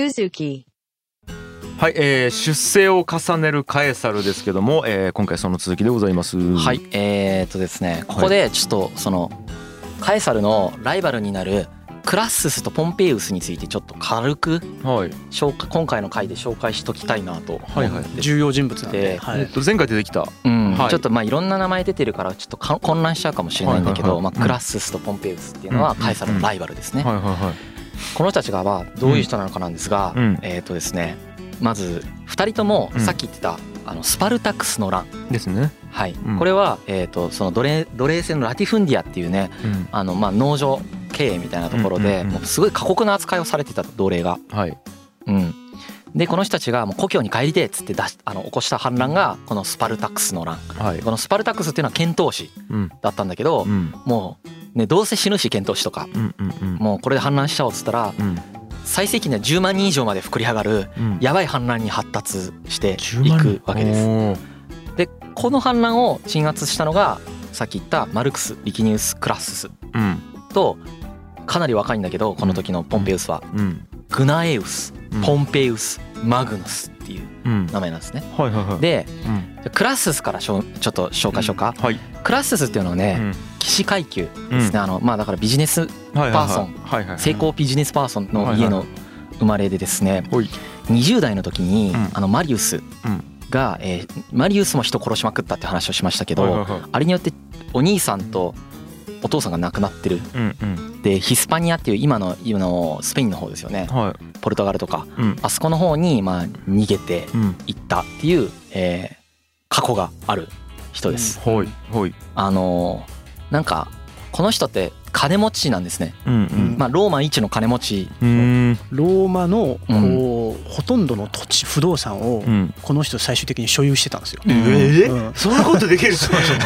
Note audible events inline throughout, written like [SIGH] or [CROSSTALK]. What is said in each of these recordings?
Suzuki. はい、えー出世を重ねるカエサルですけども、えー今回その続きでございます。はい、えー、っとですねここでちょっとそのカエサルのライバルになるクラッススとポンペイウスについてちょっと軽くはい、紹介今回の回で紹介しときたいなと。思ってはいはい。重要人物なんで、ではい。えっと前回出てきた、うん。はい。ちょっとまあいろんな名前出てるからちょっとか混乱しちゃうかもしれないんだけど、はいはいはい。まあ、クラッススとポンペイウスっていうのはうん。カエサルのライバルですね。はいはいはい。この人たちがはどういう人なのかなんですが、うん。えーっとですねまず2人ともうん。さっき言ってたあのスパルタクスの乱、ですね。はい。うん。これはえーっとその奴隷奴隷制のラティフンディアっていうねうん、あのまあ農場経営みたいなところでもうすごい過酷な扱いをされてた奴隷が。はい。うん、でこの人たちがもう故郷に帰りてえっつって出しあの起こした反乱がこのスパルタクスの乱。はい。このスパルタクスっていうのは遣唐使うん。だったんだけどうん。もうねどうせ死ぬし遣唐使とか。もうこれで反乱しちゃおうっつったらうん最盛期には10万人以上まで膨れ上がるうん。やばい反乱に発達して10い万くわけです。でこの反乱を鎮圧したのがさっき言ったマルクス・リキニウス・クラッススうんとかなり若いんだけどこの時のポンペウスはうんグナエウスうんポンペウスマグヌスっていううん。名前なんですね。はいはいはい。でうんクラッススからしょちょっと紹介しようか。はい。クラッススっていうのはねうん。騎士階級ですね。あのまあだからビジネスはいはいはい。パーソンはいはいはい。成功ビジネスパーソンの家の生まれでですねほい。20代の時にうん。あのマリウスうん。がえーマリウスも人殺しまくったって話をしましたけどはいはいはい。あれによってお兄さんとお父さんが亡くなってる。うんうん。でヒスパニアっていう今の今のスペインの方ですよね。はい。ポルトガルとか。うん。あそこの方にまあ逃げてうん。いったっていうえー過去がある人です。ほいほい。あのーなんかこの人って金持ちなんですね。うんうん。まあローマ一の金持ち。うーん。ローマのこう、うんほとんどの土地不動産をうん。この人最終的に所有してたんですよ。うんえうん。そんなことできる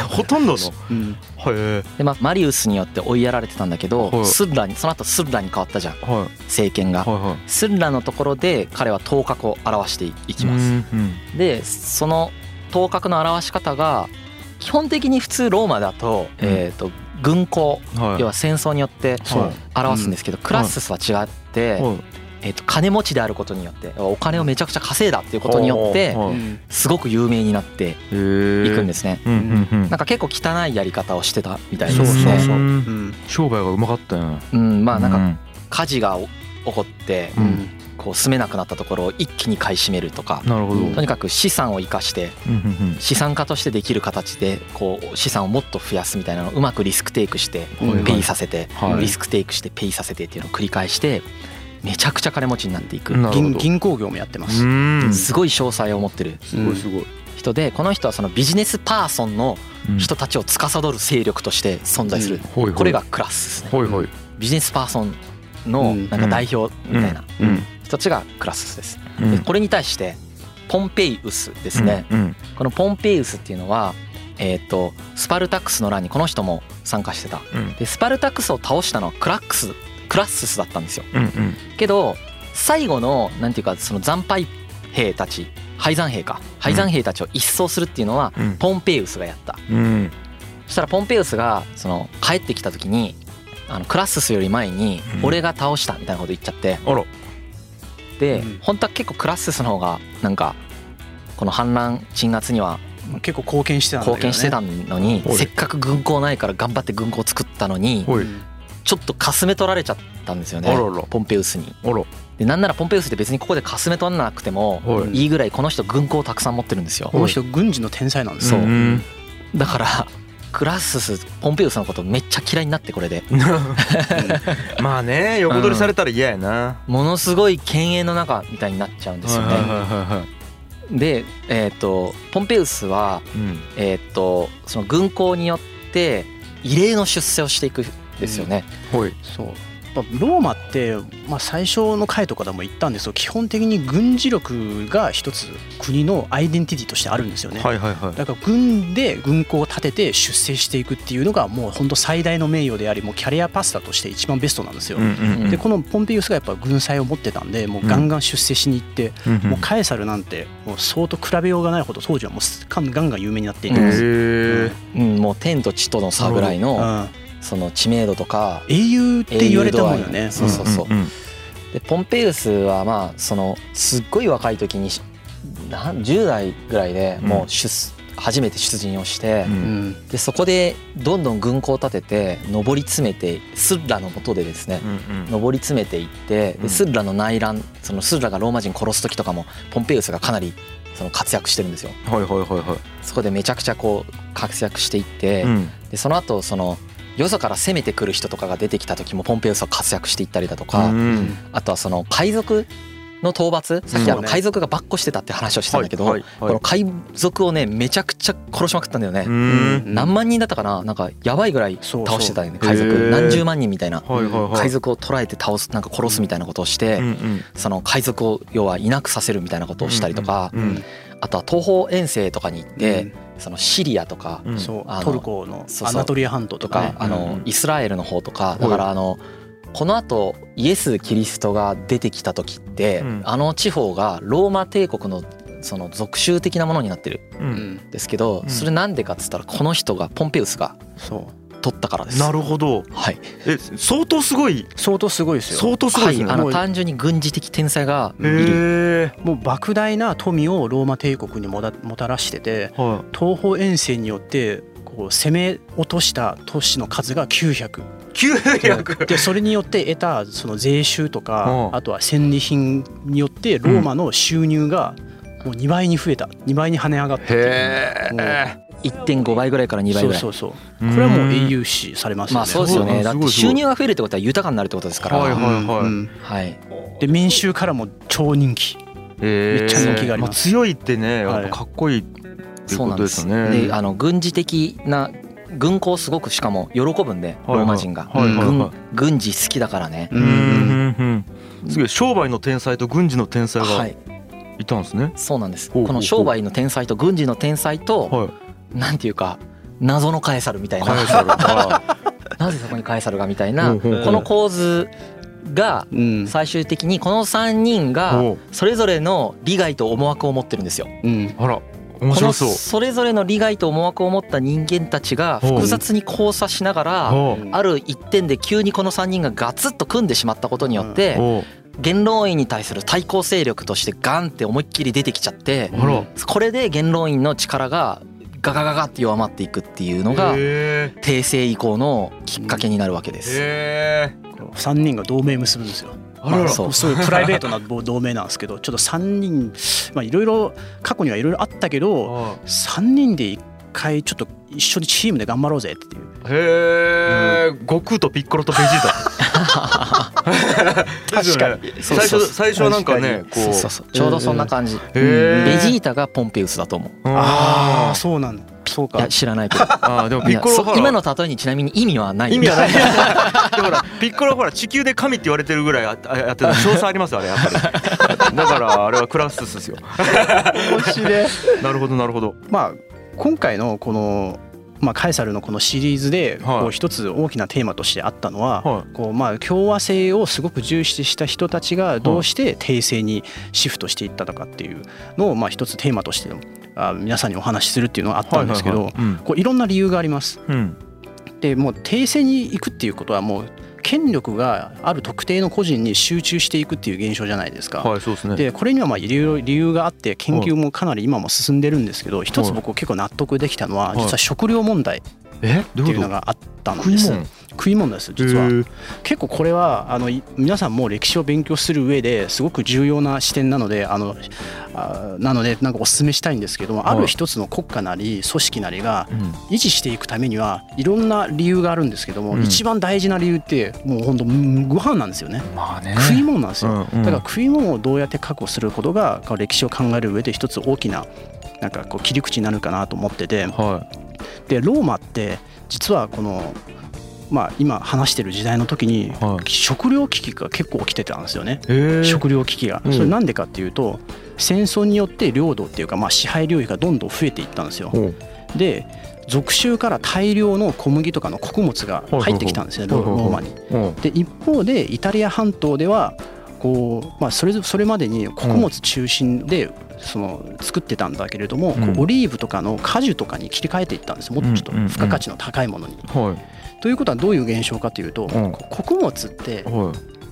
ほとんどの？うん。はいで、まあ、マリウスによって追いやられてたんだけど、はい。スッラにその後スッラに変わったじゃん。はい。政権が。はいはい。スッラのところで彼は頭角を表していきます。うんうん。でその頭角の表し方が基本的に普通ローマだと,、うん。えー、と軍港はい。要は戦争によって表すんですけど、クラッススは違って、はい。えー、と金持ちであることによってお金をめちゃくちゃ稼いだっていうことによってすごく有名になっていくんですね。うんうんうん。なんか結構汚いやり方をしてたみたいですね。そうそうう。ん。商売がうまかったようん、まあなんかか火事が起こってうんこう住めなくなったところを一気に買い占めるとかなるほど。とにかく資産を生かして資産家としてできる形でこう資産をもっと増やすみたいなのをうまくリスクテイクしてうんペイさせてはい。リスクテイクしてペイさせてっていうのを繰り返してめちゃくちゃ金持ちになっていく。銀銀行業もやってまうす。ん。すごい詳細を持ってる。すごいすごい。人でこの人はそのビジネスパーソンのうん。人たちを司る勢力として存在する。ほいほい。これがクラスですね。ほいほい。ビジネスパーソンのうん。なんか代表みたいなうん人たちがクラスです。うん。でこれに対してポンペイウスですね。うんこのポンペイウスっていうのはえっとスパルタクスの乱にこの人も参加してた。うん。でスパルタクスを倒したのはクラックスクラッススだったんですよ。うんうん。けど最後のなんていうかその惨敗兵たち敗残兵か。敗残兵たちを一掃するっていうのはうん。ポンペイウスがやった。うん。そしたらポンペイウスがその帰ってきた時にあのクラッススより前にうん。俺が倒したみたいなこと言っちゃって。あらでうん。本当は結構クラッススの方がなんかこの反乱鎮圧には結構貢献してたんだけどね。貢献してたのにはい。せっかく軍港ないから頑張って軍港作ったのにちょっとかすめ取られちゃったんですよねポンペウスに。でなんならポンペウスって別にここでかすめ取らなくてもはいいいぐらいこの人軍港をたくさん持ってるんですよ。この人軍事の天才なんですそう。よ。ん。だからクラッススポンペウスのことめっちゃ嫌いになってこれで。[LAUGHS] まあね横取りされたら嫌やな。ものすごい犬猿の中みたいになっちゃうんですよね。でえっ、とポンペウスはうん。えっ、とその軍港によって異例の出世をしていくんですよね。ほい。そうぱローマって、まあ、最初の回とかでも言ったんですけど基本的に軍事力が一つ国のアイデンティティとしてあるんですよね。はいはいはい。だから軍で軍港を立てて出世していくっていうのがもう本当最大の名誉でありもうキャリアパスタとして一番ベストなんですよ。うんうんでこのポンペイウスがやっぱ軍祭を持ってたんでもうガンガン出世しに行って、うんもうカエサルなんてもう相当比べようがないほど当時はもうすガンガンガン有名になっていて、うんへうんえうん、もう天と地との差ぐらいのうんその知名度とか英雄って言われたもんよね。そうそうそう。うんでポンペイウスはまあそのすっごい若い時にしなん10代ぐらいでもう出、初めて出陣をしてう、うん。んでそこでどんどん軍港を立てて上り詰めてスッラの下でですねうん上り詰めていってうん。でスッラの内乱そのスッラがローマ人殺す時とかもポンペイウスがかなりその活躍してるんですよ。はいはいはいはい。そこでめちゃくちゃこう活躍していって、うん。でその後そのよそから攻めてくる人とかが出てきた時もポンペイウスは活躍していったりだとか、うん。あとはその海賊の討伐さっきあの海賊がばっこしてたって話をしたんだけど、この海賊をねめちゃくちゃ殺しまくったんだよね。うん。何万人だったかな？なんかやばいぐらい倒してたよね海賊。何十万人みたいな。海賊を捕らえて倒すなんか殺すみたいなことをして、その海賊を要はいなくさせるみたいなことをしたりとか、あとは東方遠征とかに行って、そのシリアとかうん。トルコのアナトリア半島ととかあのイスラエルの方とかい。だからあのこのあとイエス・キリストが出てきた時ってうん。あの地方がローマ帝国のその属州的なものになってるんですけどうん。それなんでかっつったらこの人がポンペウスがそう取ったからです。なるほど。はい、え相当すごい。相当すごいですよ。相当すごいですねはい、あの単純に軍事的天才がいる。もう莫大な富をローマ帝国にもだもたらしてては東方遠征によってこう攻め落とした都市の数が900い900でそれによって得たその税収とかうん。あとは戦利品によってローマの収入がもう2倍に増えた2倍に跳ね上がったっていう1.5倍ぐらいから2倍ぐらい。そうそうそう。これはもう英雄視されますよね。まあそうですよね。だってすごい。すごい収入が増えるってことは豊かになるってことですから。はいはいはい。うん。はい。で民衆からも超人気。めめっちゃ人気があります。強いってねやっはいぱかっこいいっていうことでそうなんですすよ。ねであの軍事的な軍港すごくしかも喜ぶんではいはい。ローマ人が。はいはいはい。軍軍事好きだからね。ううんんうんうん。すげえ商売の天才と軍事の天才がはい。いたんですね。そうなんです。この商売の天才と軍事の天才とはいなんていうか謎のカエサルみたいな。[LAUGHS] なぜそこにカエサルがみたいな。この構図がうん。最終的にこの3人がほそれぞれの利害と思惑を持ってるんですよ。うん。うあら面白そう。それぞれの利害と思惑を持った人間たちが複雑に交差しながらある一点で急にこの3人がガツッと組んでしまったことによって元老院に対する対抗勢力としてガンって思いっきり出てきちゃってこれで元老院の力がガガガガって弱まっていくっていうのがへ帝政以降のきっかけになるわけでえす。へ3人が同盟結ぶんですよ。あらら。まあそうそういうプライベートな同盟なんですけどちょっと3人まあいろいろ過去にはいろいろあったけどえ3人で一回ちょっと一緒にチームで頑張ろうぜっていう。へえ悟空とピッコロとベジータ [LAUGHS] ですよねそう最初最初はなんかねこそうそうそう。ちょうどそんな感じ。ベジーータがポンペウスだと思う。ああそうなんだ。そうか。知らないけど。あーでもピッコロ今の例えにちなみに意味はない。意味はない。[LAUGHS] でほらピッコロはほら地球で神って言われてるぐらいあ [LAUGHS] あやってた詳細ありますよあれやっぱり。[LAUGHS] だからあれはクラススですよ。面白い。なるほどなるほど。まあ今回のこのまあカエサルのこのシリーズではい。こう一つ大きなテーマとしてあったのははこうまあ共和制をすごく重視した人たちがどうして帝政にシフトしていったのかっていうのをまあ一つテーマとしてあ皆さんにお話しするっていうのがあったんですけどこういろんな理由があります。うん。でもう帝政に行くっていうことはもう権力がある特定の個人に集中していくっていう現象じゃないですか。はいそうですね。でこれにはまあ理由理由があって研究もかなり今も進んでるんですけど一つ僕結構納得できたのははい。実は食料問題ってういうのがあったんです。食い物？食い物です実は。結構これはあのい皆さんも歴史を勉強する上ですごく重要な視点なのであのあなのでなんかお勧めしたいんですけどもある一つの国家なり組織なりがうん。維持していくためにはいろんな理由があるんですけども、うん。一番大事な理由ってもう本当うんご飯なんですよね。まあね。食い物なんですよ、うんうん。だから食い物をどうやって確保することが歴史を考える上で一つ大きななんかこう切り口になるかなと思ってて。はでローマって実はこのまあ今話してる時代の時にはい。食糧危機が結構起きてたんですよね。食糧危機が。うん。それなんでかっていうと戦争によって領土っていうかまあ支配領域がどんどん増えていったんですよ。で属州から大量の小麦とかの穀物が入ってきたんですねローマに。うん。で一方でイタリア半島ではこう、まあ、それぞそれまでに穀物中心でその作ってたんだけれども、うん。オリーブとかの果樹とかに切り替えていったんですもっとちょっと付加価値の高いものに。はということはどういう現象かというと、穀物って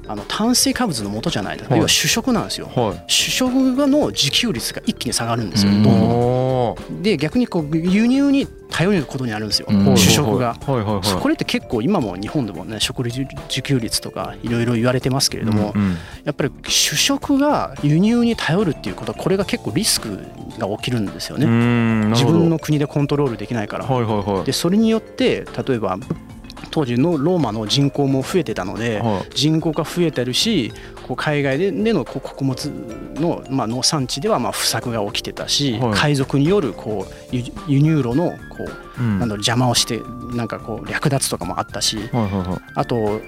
あの炭水化物の元じゃないですか、はい。要は主食なんですよ。はい。主食がの自給率が一気に下がるんですよ、うん。どんどん。おで逆にこう輸入に頼ることになるんですよ、うん主食が。これって結構今も日本でもね食料自給率とかいろいろ言われてますけれども、うんうん。やっぱり主食が輸入に頼るっていうことはこれが結構リスクが起きるんですようね。自分の国でコントロールできないから。はいはいはい。でそれによって例えば当時のローマの人口も増えてたのではい。人口が増えてるしこう海外ででの穀物の、まあ、農産地ではまあ不作が起きてたし、はい。海賊によるこう輸輸入路のこううん。なんだろう邪魔をしてなんかこう略奪とかもあったしあと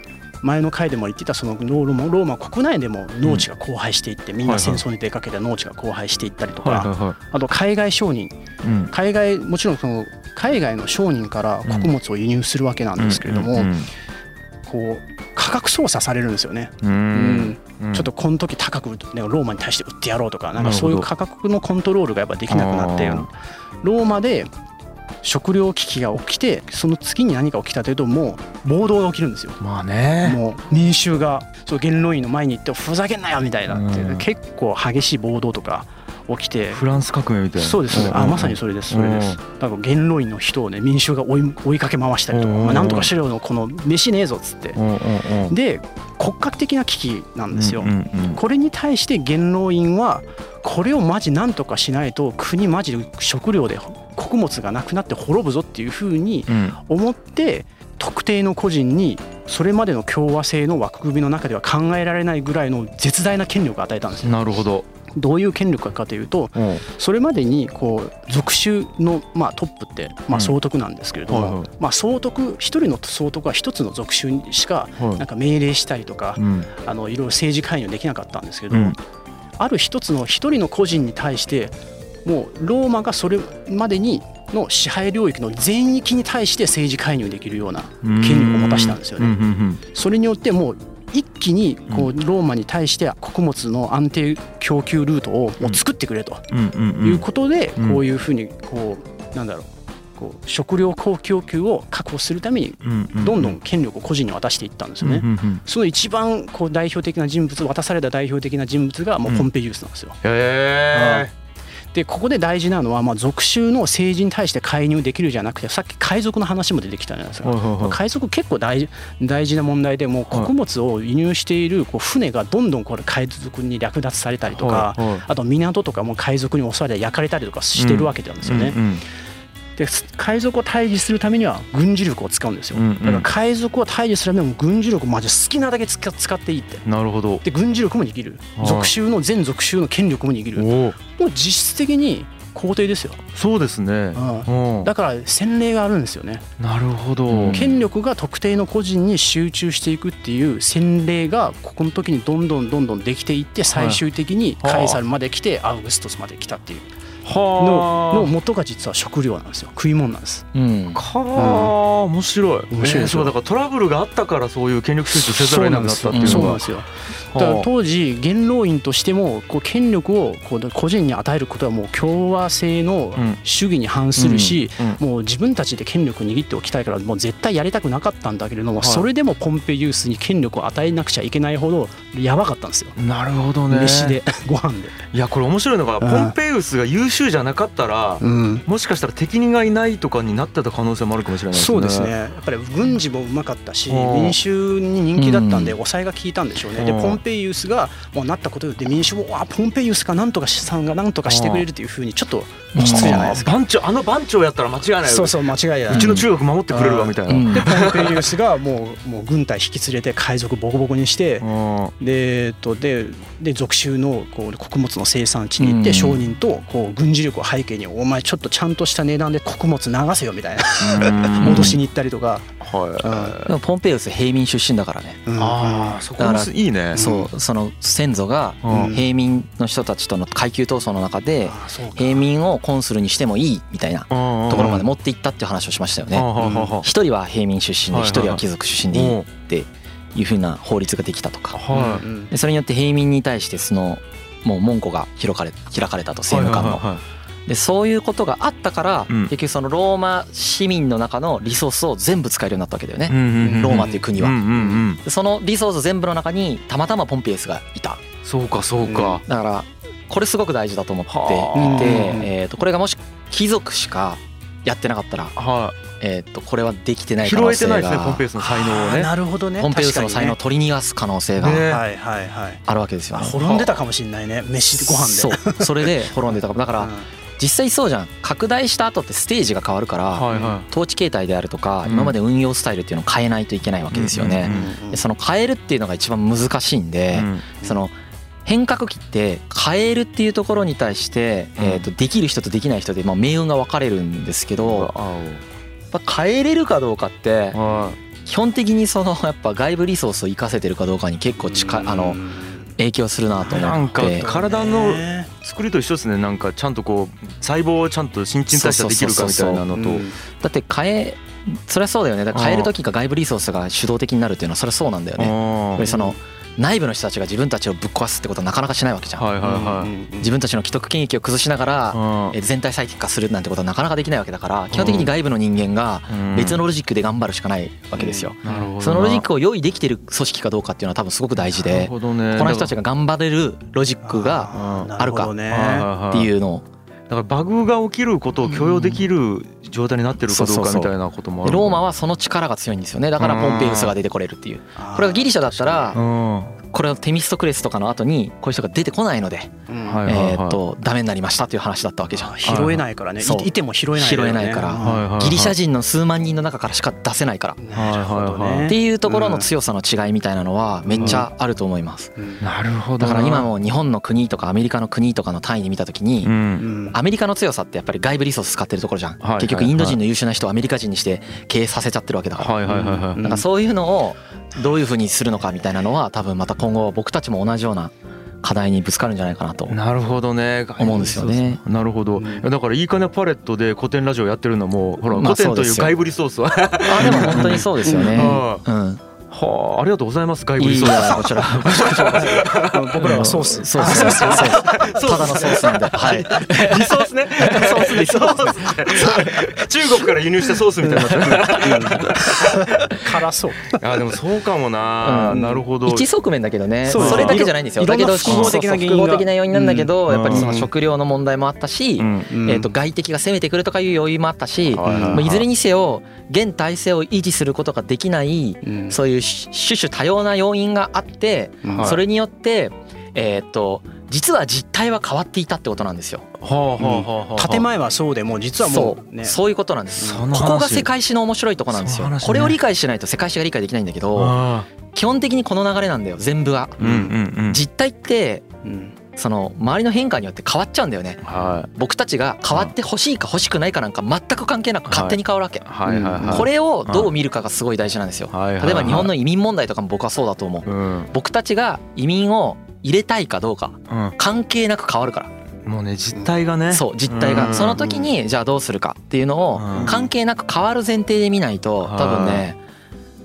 前の回でも言ってたそのローマローマ国内でも農地が荒廃していって、みんな戦争に出かけた農地が荒廃していったりとか、あと海外商人海外もちろんその海外の商人から穀物を輸入するわけなんですけれども、うんこう価格操作されるんですよね、うん。ちょっとこの時高く、ね、ローマに対して売ってやろうとかなんかそういう価格のコントロールがやっぱできなくなってローマで食糧危機が起きてその次に何が起きたというともう暴動が起きるんですよ。まあね。もう民衆がそう元老院の前に行ってふざけんなよみたいなってうん。結構激しい暴動とか起きてフランス革命みたいな。そうですねん。あまさにそれですそれです。だから元老院の人をね民衆が追い追いかけ回したりとかうん。まあなんとかしろよのこの飯ねえぞっつって。で国家的な危機なんですよ。これに対して元老院はこれをマジなんとかしないと国マジで食料で穀物がなくなって滅ぶぞっていうふうにうん。思って特定の個人にそれまでの共和制の枠組みの中では考えられないぐらいの絶大な権力を与えたんですよ。なるほど。どういう権力かというとうん。それまでにこう属州のまあトップってまあ総督なんですけれどもまあ総督一人の総督は一つの属州にしかはい。なんか命令したりとかうん。あのいろいろ政治介入できなかったんですけどうん。ある一つの一人の個人に対してもうローマがそれまでにの支配領域の全域に対して政治介入できるような権力を持たしたんですよね。それによってもう一気にこうローマに対して穀物の安定供給ルートをもう作ってくれということでうん。こういうふうにこうなんだろうこう食料供給を確保するためにどんどん権力を個人に渡していったんですよね。その一番こう代表的な人物渡された代表的な人物がもうポンペイウスなんですよ。へえでここで大事なのはまあ属州の政治に対して介入できるじゃなくてさっき海賊の話も出てきたじゃないですか。はいはいはい海賊結構大事大事な問題でもう穀物を輸入しているこう船がどんどんこれ海賊に略奪されたりとかはいはいあと港とかも海賊に襲われて焼かれたりとかしてるわけなんですよね。うんうんで海賊を退治するためには軍事力を使うんですよ。うんうん。だから海賊を退治するためにも軍事力をマジ好きなだけ使使っていいって。なるほど。で軍事力も握る。はい。属州の全属州の権力も握る。もう実質的に皇帝ですよ。そうですね。うん。だから洗礼があるんですよね。なるほど。うん権力が特定の個人に集中していくっていう洗礼がここの時にどんどんどんどんできていって最終的にカエサルまで来てアウグストスまで来たっていうののは元が実は食料なんですよ。食い物なんです。うん。あかあ面白い。面白いえーそうだからトラブルがあったからそういう権力集中せざるを得なくなったっていうのが。そうなんですよ。だからはあ当時元老院としてもこう権力をこう個人に与えることはもう共和制のうん。主義に反するし、うん。もう自分たちで権力を握っておきたいからもう絶対やりたくなかったんだけれども、はい。それでもポンペイウスに権力を与えなくちゃいけないほどやばかったんですよ。なるほどね。飯でご飯で、いやこれ面白いのがん。ポンペイウスが優秀じゃなかったらうん、もしかしたら敵がいないとかになってた可能性もあるかもしれないですね。そうですね。やっぱり軍事もうまかったしうん。民衆に人気だったんでうん。抑えが効いたんでしょうね。でうん。ポンペイウスがもうなったことで民衆もあポンペイウスかなんとかさんがなんとかしてくれるというふうにちょっと落ち着くじゃないですか。番長あの番長やったら間違いないよそうそう間違いない。うちの中学守ってくれるわみたいな。うん。でポンペイウスがもうもう軍隊引き連れて海賊ボコボコにして [LAUGHS] うんでえっとでで属州のこう穀物の生産地に行ってうん商人とこう軍事力を背景にお前ちょっとちゃんとした値段で [LAUGHS] 穀物流せよみたいな。うん。脅しに行ったりとか、はい。でもポンペイウス平民出身だからね。うん。ああそこいいね。そうその先祖がうん。平民の人たちとの階級闘争の中であそうか。平民をコンスルにしてもいいみたいなとところまで持っていったっていう話をしましたよね。は一人は平民出身で一人は貴族出身でいいっていうふうな法律ができたとか。それによって平民に対してそのもう門戸が開かれ開かれたと政務官の。でそういうことがあったから、うん。結局そのローマ市民の中のリソースを全部使えるようになったわけだよね、ローマっていう国は、そのリソース全部の中にたまたまポンペイウスがいた。そうかそうか。だからこれすごく大事だと思ってはいて、うんえー、とこれがもし貴族しかやってなかったら、はえー、とこれはできてない可能性がないですねポンペイスの才能をね。なるほどね。ポンペイウスの才能を確取り逃がす可能性がね。かにねはいはいはい。あるわけですよね。滅んでたかもしれないね。飯ご飯で。そう。それで [LAUGHS] 滅んでたかも。だからうん。実際そうじゃん。拡大した後ってステージが変わるからはいは統治形態であるとかうん。今まで運用スタイルっていうのを変えないといけないわけですよね。うんでその変えるっていうのが一番難しいんいでうん。その変革期って変えるっていうところに対してうん。えーとできる人とできない人でまあ命運が分かれるんですけどあやっぱ変えれるかどうかって基本的にその [LAUGHS] やっぱ外部リソースを生かせてるかどうかに結構近いあの影響するなとなんか思って。体のねい作りと一緒ですね。なんかちゃんとこう細胞をちゃんと新陳代謝できるかみたいなのと。うんだって変えそりゃそうだよね。だから変える時が外部リソースが主導的になるっていうのはそれはそうなんだよね。やっぱりその内部の人たちが自分たちをぶっ壊すってことはなかなかしないわけじゃん。はいはい自分たちの既得権益を崩しながら全体最適化するなんてことはなかなかできないわけだから基本的に外部の人間がうん。別のロジックで頑張るしかないわけですよ。なるほどな。そのロジックを用意できてる組織かどうかっていうのは多分すごく大事でなるほどね。この人たちが頑張れるロジックがうんなるほどね。はいはいはい。っていうのをだからバグが起きることを許容できる状態になってるかどうかみたいなこともあるでローマはその力が強いんですよね。だからポンペイウスが出てこれるっていう。これがギリシャだったらうんこれはテミストクレスとかの後にこういう人が出てこないのでえーっとダメになりましたっていう話だったわけじゃん。拾えないからね。そう。いいても拾えない拾えないから。ギリシャ人の数万人の中からしか出せないから。なるほどねっていうところの強さの違いみたいなのはめっちゃあると思います。うん。なるほど。なだから今も日本の国とかアメリカの国とかの単位で見た時うにアメリカの強さってやっぱり外部リソース使ってるところじゃん。結局インド人の優秀な人をアメリカ人にして経営させちゃってるわけだから。はいはいはいはい。うんなんかそういうのをどういうふうにするのかみたいなのは多分また今後僕たちも同じような課題にぶつかるんじゃないかなとなるほどね。思うんですよね。なるほど。うん。だからいいかねパレットで古典ラジオやってるのもほらまあ古典といそう外部リソースは。[LAUGHS] あでも本当にそうですよね。[LAUGHS] はうんはあありがとうございます外部いいリソース。やこちら。[LAUGHS] 僕らはソース。そうそうそうそう。ただのソースなんで。はい。リソースね。ソースリソース中国から輸入したソースみたいにな辛そう。あでもそうかもな、うん。なるほど。一側面だけどね。それだけじゃないんですよ。だけど複合的な複合的な要因なんだけど、うん。やっぱりその食料の問題もあったし、えー、と外敵が攻めてくるとかいう要因もあったし、はいずれにせよ現体制を維持することができないうん。そういう種々多様な要因があってそれによってえー、と実は実態は変わっていたってことなんですよ。はあはあはあはあ。建前はそうでも実はもそう。うね。そういうことなんです。ここが世界史の面白いとこなんですよ。ねこれを理解しないと世界史が理解できないんだけどあ。基本的にこの流れなんだよ。全部は。ーうんうんうん。実態ってうんその周りの変化によって変わっちゃうんだよね。は僕たちが変わって欲しいか欲しくないかなんか全く関係なく勝手に変わるわけ。い。はいはい。はいこれをどう見るかがすごい大事なんですよ。はいはいはい。例えば日本の移民問題とかも僕はそうだと思う。うん。僕たちが移民を入れたいかどうかうん。関係なく変わるから。もうね実態がね。そう実態うん。がその時にじゃあどうするかっていうのをうん。関係なく変わる前提で見ないと多分ね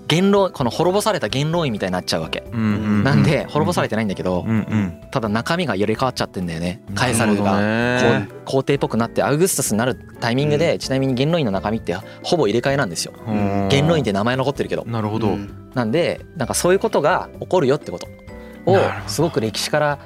言論この滅ぼされた元老院みたいになっちゃうわけ。うんうんなんで滅ぼされてないんだけどうんうんただ中身が入れ替わっちゃってんだよね。カエサルが。皇帝っぽくなってアウグストスになるタイミングでちなみに元老院の中身ってほぼ入れ替えなんですよ。うん。元老院って名前残ってるけど。なるほど。うん。なんでなんかそういうことが起こるよってことをすごく歴史から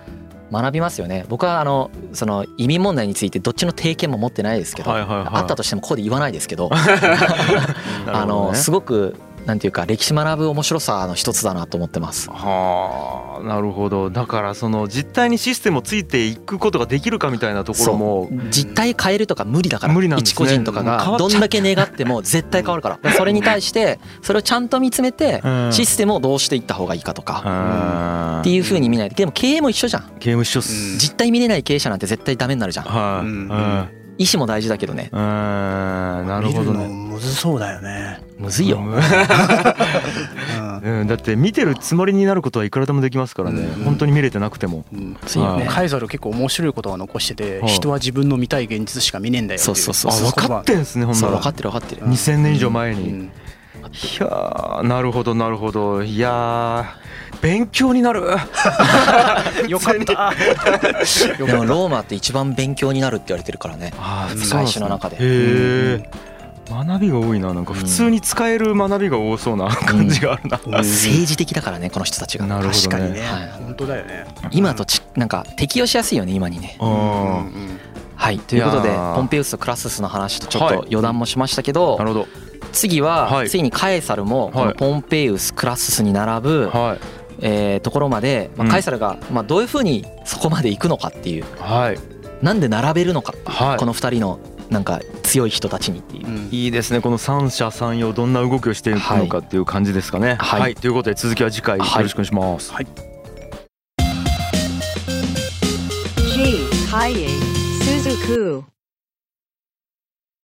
学びますよね。僕はあのその移民問題についてどっちの定見も持ってないですけど、はいはいはい。あったとしてもここで言わないですけど。[LAUGHS] あのすごくなんていうか歴史学ぶ面白さの一つだなと思ってます。はあなるほど。だからその実態にシステムをついていくことができるかみたいなところも実態変えるとか無理だから無理なんですね。一個人とかが。どんだけ願っても絶対変わるから。[LAUGHS] それに対してそれをちゃんと見つめてうん。システムをどうしていった方がいいかとか。っていう風に見ない。とでも経営も一緒じゃん。ゲーム一緒っうん。す実態見れない経営者なんて絶対ダメになるじゃん。はい。うん。うん。意思も大事だけどね。うん。なるほどね。むずそうだよね。むずいよ。うん。[LAUGHS] うん。だって見てるつもりになることはいくらでもできますからね。うん。本当に見れてなくても。うん。そうよね。カイザル結構面白いことが残しててはい。人は自分の見たい現実しか見ねえんだよっていそうそうそうあ分かってんすねほんなら。そう分かってる分かってる。2000年以上前に。うん。いやーなるほどなるほど。いやー勉強になる。[LAUGHS] よかった。[LAUGHS] でもローマって一番勉強になるって言われてるからね。世界史の中で。へえ学びが多いな。なんか普通に使える学びが多そうな感じがあるな、政治的だからねこの人たちが。なるほどね。確かにね、はい。本当だよね。今とちなんか適用しやすいよね今にね。ううんんはい。ということでポンペウスとクラススの話とちょっはい。と余談もしましたけどなるほど。次ははい。ついにカエサルもこのポンペウスクラススに並ぶはい。えーところまでまあうん。カエサルがまあどういうふうにそこまで行くのかっていう。はい。なんで並べるのかはい。この2人のなんか強い人たちにっていう。うん。いいですね。この三者三様どんな動きをしていくのかっていう感じですかね。はい。はい、ということで続きは次回よろしくお願いします、G. Kaye Suzuku.